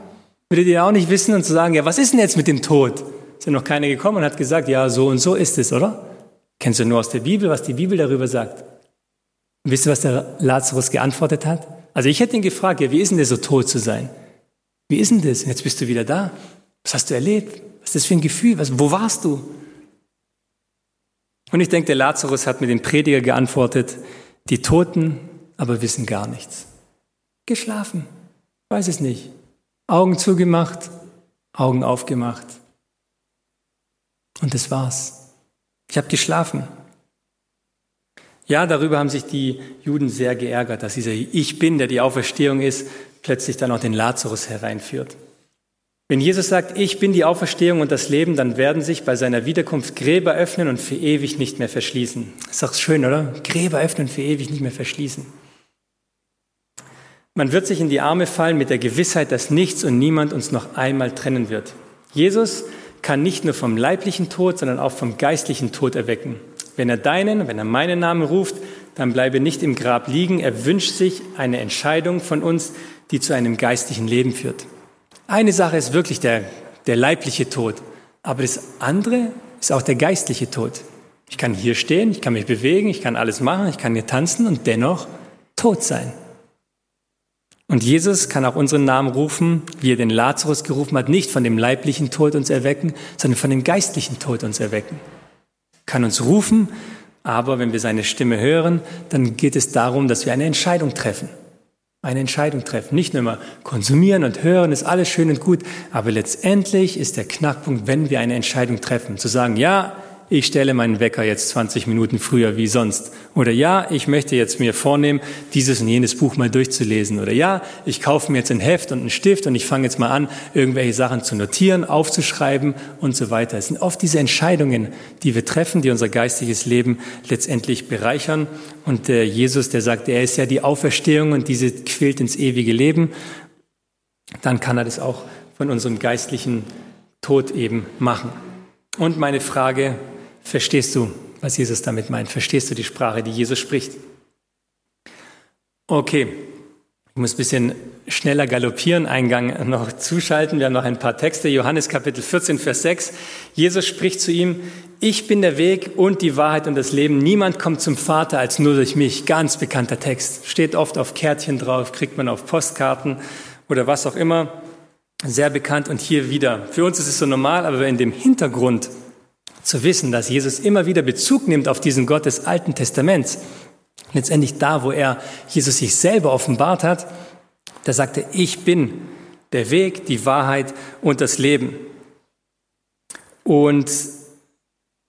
Würdet ihr auch nicht wissen und zu sagen, ja, was ist denn jetzt mit dem Tod? Ist ja noch keiner gekommen und hat gesagt, ja, so und so ist es, oder? Kennst du nur aus der Bibel, was die Bibel darüber sagt? Und wisst ihr, was der Lazarus geantwortet hat? Also ich hätte ihn gefragt, ja, wie ist denn das so tot zu sein? Wie ist denn das? Und jetzt bist du wieder da. Was hast du erlebt? Was ist das für ein Gefühl? Was, wo warst du? Und ich denke, der Lazarus hat mit dem Prediger geantwortet, die Toten aber wissen gar nichts. Geschlafen, weiß es nicht. Augen zugemacht, Augen aufgemacht. Und das war's. Ich habe geschlafen. Ja, darüber haben sich die Juden sehr geärgert, dass dieser Ich bin, der die Auferstehung ist, plötzlich dann auch den Lazarus hereinführt. Wenn Jesus sagt, ich bin die Auferstehung und das Leben, dann werden sich bei seiner Wiederkunft Gräber öffnen und für ewig nicht mehr verschließen. Ist doch schön, oder? Gräber öffnen und für ewig nicht mehr verschließen. Man wird sich in die Arme fallen mit der Gewissheit, dass nichts und niemand uns noch einmal trennen wird. Jesus kann nicht nur vom leiblichen Tod, sondern auch vom geistlichen Tod erwecken. Wenn er deinen, wenn er meinen Namen ruft, dann bleibe nicht im Grab liegen. Er wünscht sich eine Entscheidung von uns, die zu einem geistlichen Leben führt. Eine Sache ist wirklich der, der leibliche Tod, aber das andere ist auch der geistliche Tod. Ich kann hier stehen, ich kann mich bewegen, ich kann alles machen, ich kann hier tanzen und dennoch tot sein. Und Jesus kann auch unseren Namen rufen, wie er den Lazarus gerufen hat, nicht von dem leiblichen Tod uns erwecken, sondern von dem geistlichen Tod uns erwecken. Kann uns rufen, aber wenn wir seine Stimme hören, dann geht es darum, dass wir eine Entscheidung treffen. Eine Entscheidung treffen. Nicht nur immer konsumieren und hören, ist alles schön und gut, aber letztendlich ist der Knackpunkt, wenn wir eine Entscheidung treffen, zu sagen, ja, ich stelle meinen Wecker jetzt 20 Minuten früher wie sonst. Oder ja, ich möchte jetzt mir vornehmen, dieses und jenes Buch mal durchzulesen. Oder ja, ich kaufe mir jetzt ein Heft und einen Stift und ich fange jetzt mal an, irgendwelche Sachen zu notieren, aufzuschreiben und so weiter. Es sind oft diese Entscheidungen, die wir treffen, die unser geistiges Leben letztendlich bereichern. Und der Jesus, der sagt, er ist ja die Auferstehung und diese quält ins ewige Leben, dann kann er das auch von unserem geistlichen Tod eben machen. Und meine Frage, Verstehst du, was Jesus damit meint? Verstehst du die Sprache, die Jesus spricht? Okay, ich muss ein bisschen schneller galoppieren, Eingang noch zuschalten. Wir haben noch ein paar Texte. Johannes Kapitel 14, Vers 6. Jesus spricht zu ihm, ich bin der Weg und die Wahrheit und das Leben. Niemand kommt zum Vater als nur durch mich. Ganz bekannter Text. Steht oft auf Kärtchen drauf, kriegt man auf Postkarten oder was auch immer. Sehr bekannt und hier wieder. Für uns ist es so normal, aber in dem Hintergrund zu wissen, dass Jesus immer wieder Bezug nimmt auf diesen Gott des Alten Testaments. Letztendlich da, wo er Jesus sich selber offenbart hat, da sagt er, ich bin der Weg, die Wahrheit und das Leben. Und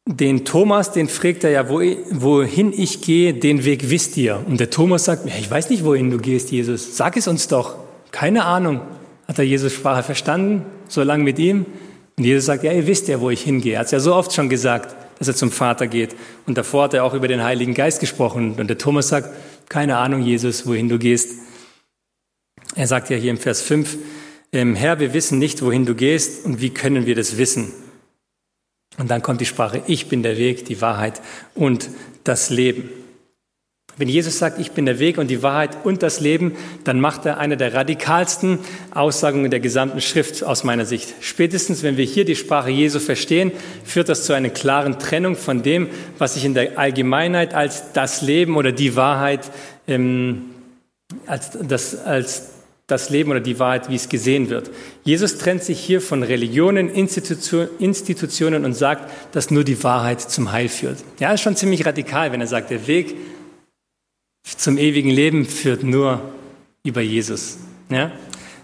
den Thomas, den fragt er ja, wohin ich gehe, den Weg wisst ihr. Und der Thomas sagt, ich weiß nicht, wohin du gehst, Jesus. Sag es uns doch. Keine Ahnung. Hat er Jesus Sprache verstanden? So lange mit ihm? Und Jesus sagt, ja, ihr wisst ja, wo ich hingehe. Er hat es ja so oft schon gesagt, dass er zum Vater geht. Und davor hat er auch über den Heiligen Geist gesprochen. Und der Thomas sagt, keine Ahnung, Jesus, wohin du gehst. Er sagt ja hier im Vers 5, ähm, Herr, wir wissen nicht, wohin du gehst und wie können wir das wissen? Und dann kommt die Sprache, ich bin der Weg, die Wahrheit und das Leben. Wenn Jesus sagt, ich bin der Weg und die Wahrheit und das Leben, dann macht er eine der radikalsten Aussagen der gesamten Schrift aus meiner Sicht. Spätestens, wenn wir hier die Sprache Jesu verstehen, führt das zu einer klaren Trennung von dem, was sich in der Allgemeinheit als das Leben oder die Wahrheit, ähm, als, das, als das Leben oder die Wahrheit, wie es gesehen wird. Jesus trennt sich hier von Religionen, Institutionen und sagt, dass nur die Wahrheit zum Heil führt. Ja, ist schon ziemlich radikal, wenn er sagt, der Weg zum ewigen Leben führt nur über Jesus. Ja?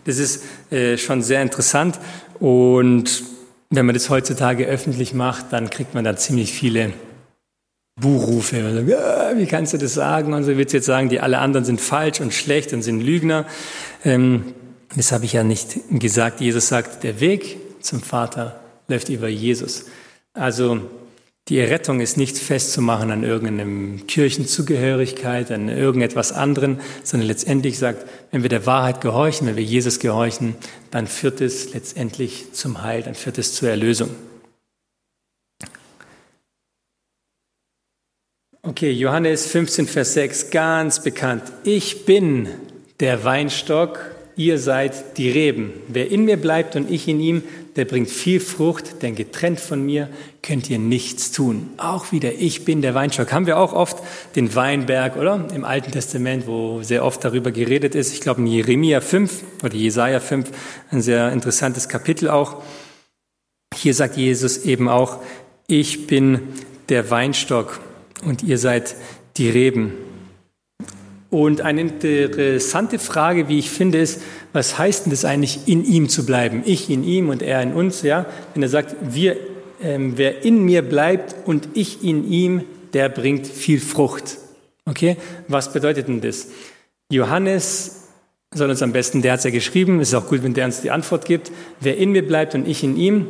Das ist äh, schon sehr interessant und wenn man das heutzutage öffentlich macht, dann kriegt man da ziemlich viele Buhrufe. Sagt, ja, wie kannst du das sagen? Und so wird jetzt sagen, die alle anderen sind falsch und schlecht und sind Lügner. Ähm, das habe ich ja nicht gesagt. Jesus sagt, der Weg zum Vater läuft über Jesus. Also die Errettung ist nicht festzumachen an irgendeinem Kirchenzugehörigkeit, an irgendetwas anderem, sondern letztendlich sagt, wenn wir der Wahrheit gehorchen, wenn wir Jesus gehorchen, dann führt es letztendlich zum Heil, dann führt es zur Erlösung. Okay, Johannes 15, Vers 6, ganz bekannt. Ich bin der Weinstock, ihr seid die Reben. Wer in mir bleibt und ich in ihm, der bringt viel Frucht, denn getrennt von mir könnt ihr nichts tun. Auch wieder, ich bin der Weinstock. Haben wir auch oft den Weinberg, oder? Im Alten Testament, wo sehr oft darüber geredet ist. Ich glaube in Jeremia 5 oder Jesaja 5, ein sehr interessantes Kapitel auch. Hier sagt Jesus eben auch, ich bin der Weinstock und ihr seid die Reben. Und eine interessante Frage, wie ich finde, ist, was heißt denn das eigentlich, in ihm zu bleiben? Ich in ihm und er in uns, ja? Wenn er sagt, wir, ähm, wer in mir bleibt und ich in ihm, der bringt viel Frucht. Okay? Was bedeutet denn das? Johannes soll uns am besten, der hat es ja geschrieben, es ist auch gut, wenn der uns die Antwort gibt. Wer in mir bleibt und ich in ihm,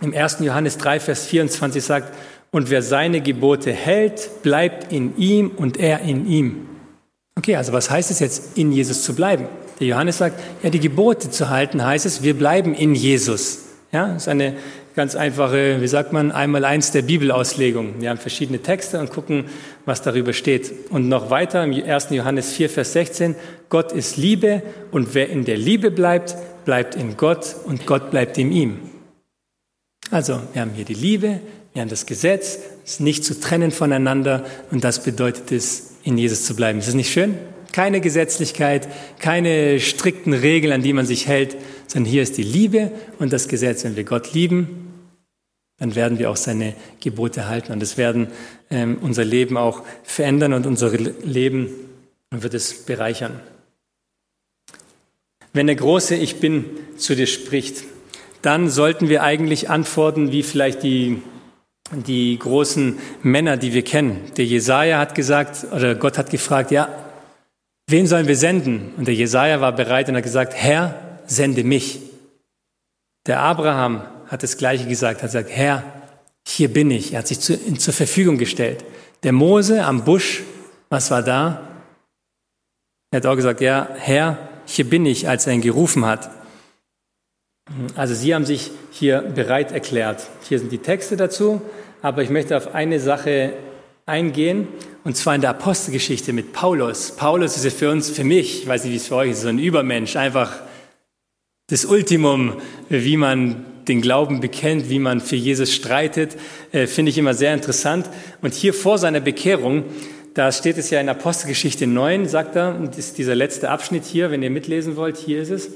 im 1. Johannes 3, Vers 24 sagt, und wer seine Gebote hält, bleibt in ihm und er in ihm. Okay, also was heißt es jetzt, in Jesus zu bleiben? Der Johannes sagt, ja, die Gebote zu halten heißt es, wir bleiben in Jesus. Ja, das ist eine ganz einfache, wie sagt man, einmal eins der Bibelauslegung. Wir haben verschiedene Texte und gucken, was darüber steht. Und noch weiter im 1. Johannes 4, Vers 16, Gott ist Liebe und wer in der Liebe bleibt, bleibt in Gott und Gott bleibt in ihm. Also, wir haben hier die Liebe, wir haben das Gesetz, es ist nicht zu trennen voneinander und das bedeutet es, in Jesus zu bleiben. Ist das nicht schön? Keine Gesetzlichkeit, keine strikten Regeln, an die man sich hält, sondern hier ist die Liebe und das Gesetz. Wenn wir Gott lieben, dann werden wir auch seine Gebote halten und es werden ähm, unser Leben auch verändern und unser Leben wird es bereichern. Wenn der große Ich Bin zu dir spricht, dann sollten wir eigentlich antworten wie vielleicht die die großen Männer, die wir kennen. Der Jesaja hat gesagt, oder Gott hat gefragt, ja, wen sollen wir senden? Und der Jesaja war bereit und hat gesagt, Herr, sende mich. Der Abraham hat das Gleiche gesagt, hat gesagt, Herr, hier bin ich. Er hat sich zu, zur Verfügung gestellt. Der Mose am Busch, was war da? Er hat auch gesagt, ja, Herr, hier bin ich, als er ihn gerufen hat. Also Sie haben sich hier bereit erklärt. Hier sind die Texte dazu, aber ich möchte auf eine Sache eingehen, und zwar in der Apostelgeschichte mit Paulus. Paulus ist ja für uns, für mich, ich weiß nicht, wie es für euch ist, so ein Übermensch, einfach das Ultimum, wie man den Glauben bekennt, wie man für Jesus streitet, äh, finde ich immer sehr interessant. Und hier vor seiner Bekehrung, da steht es ja in Apostelgeschichte 9, sagt er, und ist dieser letzte Abschnitt hier, wenn ihr mitlesen wollt, hier ist es.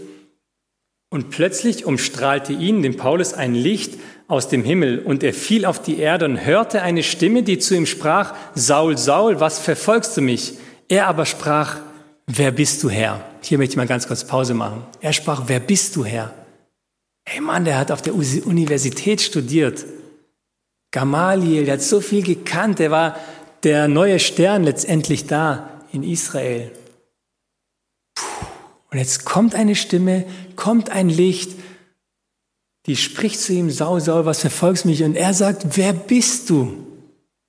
Und plötzlich umstrahlte ihn, den Paulus, ein Licht aus dem Himmel und er fiel auf die Erde und hörte eine Stimme, die zu ihm sprach, Saul, Saul, was verfolgst du mich? Er aber sprach, wer bist du Herr? Hier möchte ich mal ganz kurz Pause machen. Er sprach, wer bist du Herr? Hey Mann, der hat auf der Universität studiert. Gamaliel, der hat so viel gekannt, der war der neue Stern letztendlich da in Israel. Und jetzt kommt eine Stimme, kommt ein Licht, die spricht zu ihm, Sau, Sau, was verfolgst mich? Und er sagt, wer bist du?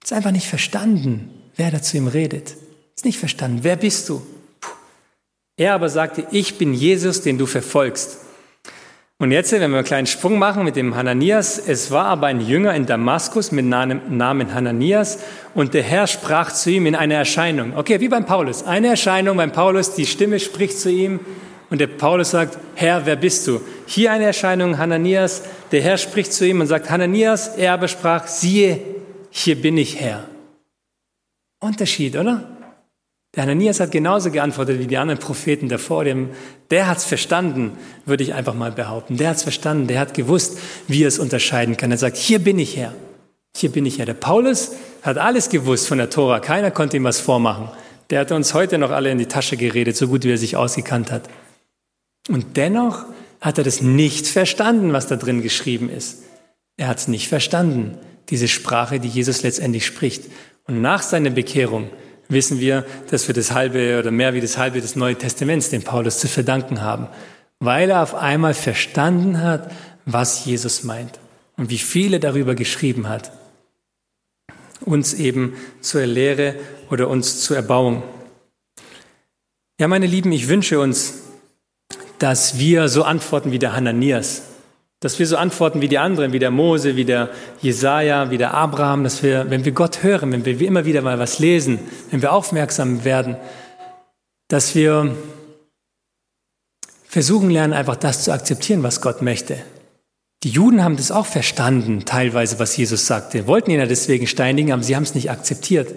Ist einfach nicht verstanden, wer da zu ihm redet. Ist nicht verstanden, wer bist du? Puh. Er aber sagte, ich bin Jesus, den du verfolgst. Und jetzt, wenn wir einen kleinen Sprung machen mit dem Hananias, es war aber ein Jünger in Damaskus mit Namen Hananias und der Herr sprach zu ihm in einer Erscheinung. Okay, wie beim Paulus. Eine Erscheinung beim Paulus, die Stimme spricht zu ihm und der Paulus sagt, Herr, wer bist du? Hier eine Erscheinung, Hananias, der Herr spricht zu ihm und sagt, Hananias, er aber sprach, siehe, hier bin ich Herr. Unterschied, oder? Der Hananias hat genauso geantwortet wie die anderen Propheten davor. Dem, der hat's verstanden, würde ich einfach mal behaupten. Der hat's verstanden, der hat gewusst, wie er es unterscheiden kann. Er sagt, hier bin ich Herr. Hier bin ich Herr. Der Paulus hat alles gewusst von der Tora. Keiner konnte ihm was vormachen. Der hat uns heute noch alle in die Tasche geredet, so gut wie er sich ausgekannt hat. Und dennoch hat er das nicht verstanden, was da drin geschrieben ist. Er hat es nicht verstanden, diese Sprache, die Jesus letztendlich spricht. Und nach seiner Bekehrung wissen wir, dass wir das halbe oder mehr wie das halbe des Neuen Testaments dem Paulus zu verdanken haben, weil er auf einmal verstanden hat, was Jesus meint und wie viele darüber geschrieben hat. Uns eben zur Lehre oder uns zur Erbauung. Ja, meine Lieben, ich wünsche uns, dass wir so antworten wie der Hananias. Dass wir so antworten wie die anderen, wie der Mose, wie der Jesaja, wie der Abraham, dass wir, wenn wir Gott hören, wenn wir immer wieder mal was lesen, wenn wir aufmerksam werden, dass wir versuchen lernen, einfach das zu akzeptieren, was Gott möchte. Die Juden haben das auch verstanden, teilweise, was Jesus sagte, wollten ihn ja deswegen steinigen, aber sie haben es nicht akzeptiert.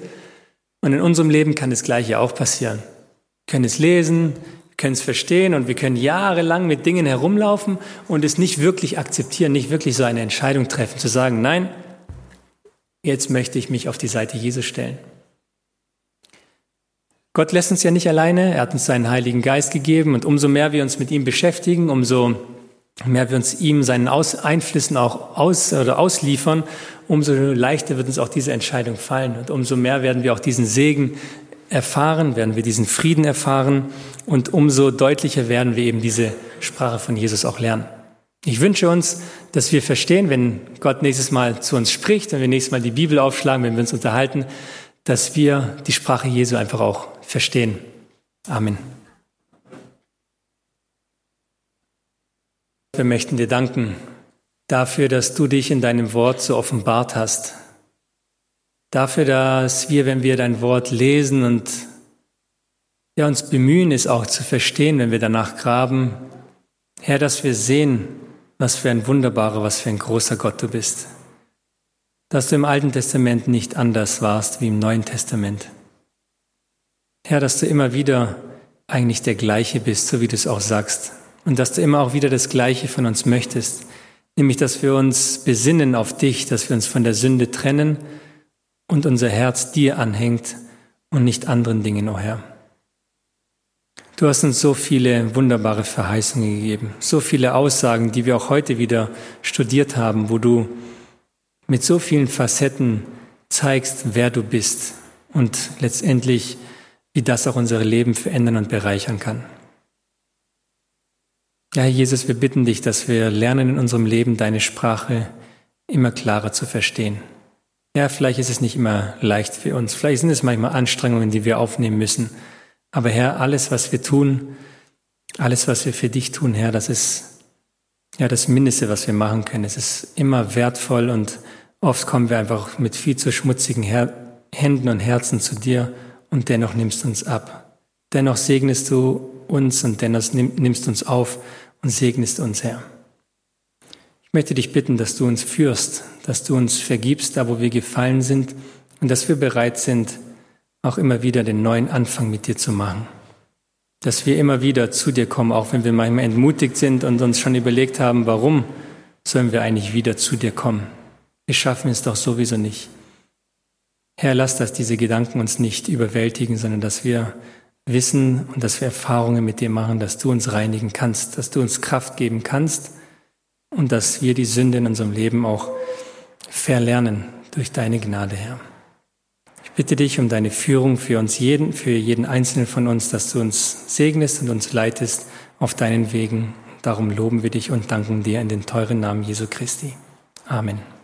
Und in unserem Leben kann das Gleiche auch passieren. Wir können es lesen, können es verstehen und wir können jahrelang mit Dingen herumlaufen und es nicht wirklich akzeptieren, nicht wirklich so eine Entscheidung treffen, zu sagen, nein, jetzt möchte ich mich auf die Seite Jesus stellen. Gott lässt uns ja nicht alleine, er hat uns seinen Heiligen Geist gegeben und umso mehr wir uns mit ihm beschäftigen, umso mehr wir uns ihm seinen aus Einflüssen auch aus oder ausliefern, umso leichter wird uns auch diese Entscheidung fallen und umso mehr werden wir auch diesen Segen erfahren, werden wir diesen Frieden erfahren und umso deutlicher werden wir eben diese Sprache von Jesus auch lernen. Ich wünsche uns, dass wir verstehen, wenn Gott nächstes Mal zu uns spricht, wenn wir nächstes Mal die Bibel aufschlagen, wenn wir uns unterhalten, dass wir die Sprache Jesu einfach auch verstehen. Amen. Wir möchten dir danken dafür, dass du dich in deinem Wort so offenbart hast. Dafür, dass wir, wenn wir dein Wort lesen und ja, uns bemühen, es auch zu verstehen, wenn wir danach graben, Herr, dass wir sehen, was für ein wunderbarer, was für ein großer Gott du bist. Dass du im Alten Testament nicht anders warst wie im Neuen Testament. Herr, dass du immer wieder eigentlich der gleiche bist, so wie du es auch sagst und dass du immer auch wieder das Gleiche von uns möchtest, nämlich dass wir uns besinnen auf dich, dass wir uns von der Sünde trennen und unser Herz dir anhängt und nicht anderen Dingen, o oh Herr. Du hast uns so viele wunderbare Verheißungen gegeben, so viele Aussagen, die wir auch heute wieder studiert haben, wo du mit so vielen Facetten zeigst, wer du bist und letztendlich, wie das auch unsere Leben verändern und bereichern kann. Ja, Herr Jesus, wir bitten dich, dass wir lernen in unserem Leben deine Sprache immer klarer zu verstehen. Ja, vielleicht ist es nicht immer leicht für uns, vielleicht sind es manchmal Anstrengungen, die wir aufnehmen müssen. Aber Herr, alles, was wir tun, alles, was wir für dich tun, Herr, das ist ja das Mindeste, was wir machen können. Es ist immer wertvoll und oft kommen wir einfach mit viel zu schmutzigen Her Händen und Herzen zu dir und dennoch nimmst du uns ab. Dennoch segnest du uns und dennoch nimmst du uns auf und segnest uns, Herr. Ich möchte dich bitten, dass du uns führst, dass du uns vergibst, da wo wir gefallen sind und dass wir bereit sind, auch immer wieder den neuen Anfang mit dir zu machen. Dass wir immer wieder zu dir kommen, auch wenn wir manchmal entmutigt sind und uns schon überlegt haben, warum sollen wir eigentlich wieder zu dir kommen? Wir schaffen es doch sowieso nicht. Herr, lass, dass diese Gedanken uns nicht überwältigen, sondern dass wir wissen und dass wir Erfahrungen mit dir machen, dass du uns reinigen kannst, dass du uns Kraft geben kannst und dass wir die Sünde in unserem Leben auch verlernen durch deine Gnade, Herr. Ich bitte dich um deine Führung für uns jeden, für jeden einzelnen von uns, dass du uns segnest und uns leitest auf deinen Wegen. Darum loben wir dich und danken dir in den teuren Namen Jesu Christi. Amen.